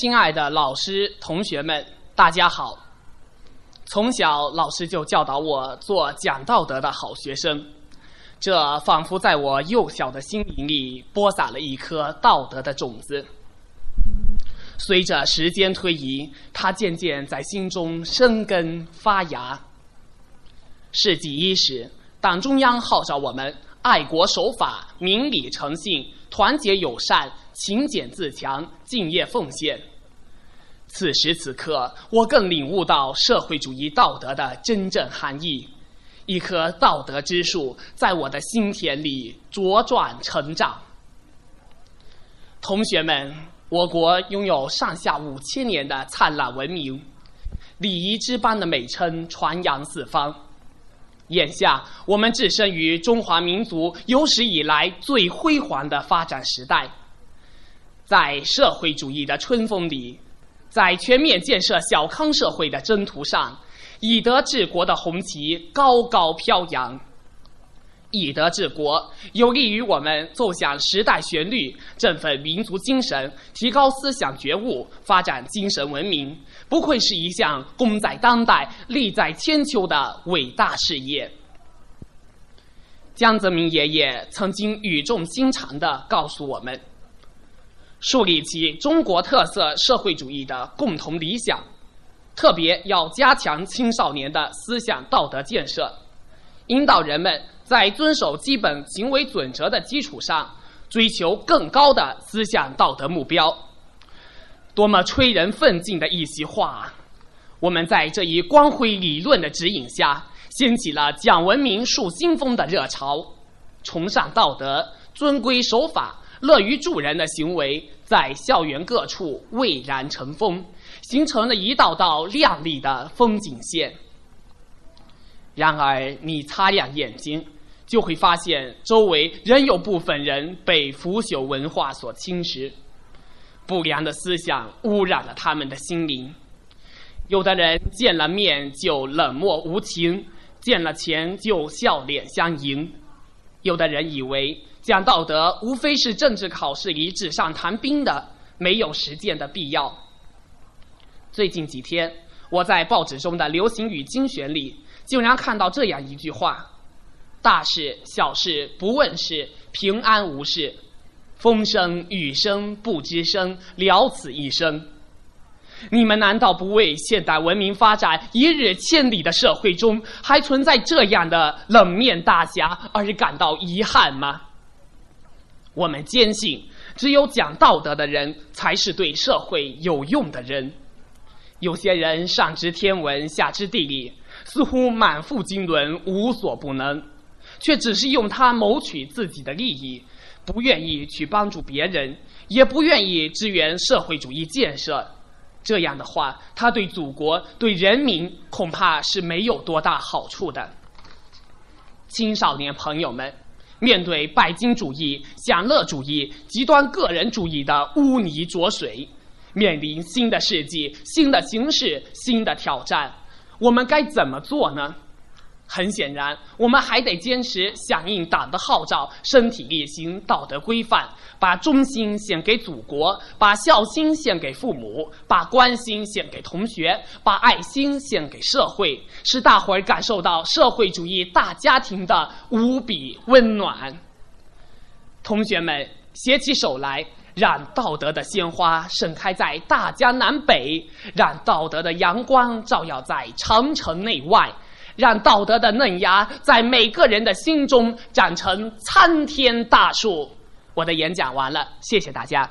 亲爱的老师、同学们，大家好！从小，老师就教导我做讲道德的好学生，这仿佛在我幼小的心灵里播撒了一颗道德的种子。随着时间推移，它渐渐在心中生根发芽。世纪伊始，党中央号召我们爱国守法、明理诚信、团结友善。勤俭自强，敬业奉献。此时此刻，我更领悟到社会主义道德的真正含义。一棵道德之树在我的心田里茁壮成长。同学们，我国拥有上下五千年的灿烂文明，礼仪之邦的美称传扬四方。眼下，我们置身于中华民族有史以来最辉煌的发展时代。在社会主义的春风里，在全面建设小康社会的征途上，以德治国的红旗高高飘扬。以德治国有利于我们奏响时代旋律，振奋民族精神，提高思想觉悟，发展精神文明。不愧是一项功在当代、利在千秋的伟大事业。江泽民爷爷曾经语重心长地告诉我们。树立起中国特色社会主义的共同理想，特别要加强青少年的思想道德建设，引导人们在遵守基本行为准则的基础上，追求更高的思想道德目标。多么催人奋进的一席话！我们在这一光辉理论的指引下，掀起了讲文明树新风的热潮，崇尚道德，尊规守法。乐于助人的行为在校园各处蔚然成风，形成了一道道亮丽的风景线。然而，你擦亮眼睛，就会发现周围仍有部分人被腐朽文化所侵蚀，不良的思想污染了他们的心灵。有的人见了面就冷漠无情，见了钱就笑脸相迎；有的人以为。讲道德无非是政治考试里纸上谈兵的，没有实践的必要。最近几天，我在报纸中的流行语精选里，竟然看到这样一句话：“大事小事不问事，平安无事；风声雨声不吱声，了此一生。”你们难道不为现代文明发展一日千里的社会中还存在这样的冷面大侠而感到遗憾吗？我们坚信，只有讲道德的人才是对社会有用的人。有些人上知天文，下知地理，似乎满腹经纶，无所不能，却只是用它谋取自己的利益，不愿意去帮助别人，也不愿意支援社会主义建设。这样的话，他对祖国、对人民恐怕是没有多大好处的。青少年朋友们。面对拜金主义、享乐主义、极端个人主义的污泥浊水，面临新的世纪、新的形势、新的挑战，我们该怎么做呢？很显然，我们还得坚持响应党的号召，身体力行道德规范，把忠心献给祖国，把孝心献给父母，把关心献给同学，把爱心献给社会，使大伙儿感受到社会主义大家庭的无比温暖。同学们，携起手来，让道德的鲜花盛开在大江南北，让道德的阳光照耀在长城内外。让道德的嫩芽在每个人的心中长成参天大树。我的演讲完了，谢谢大家。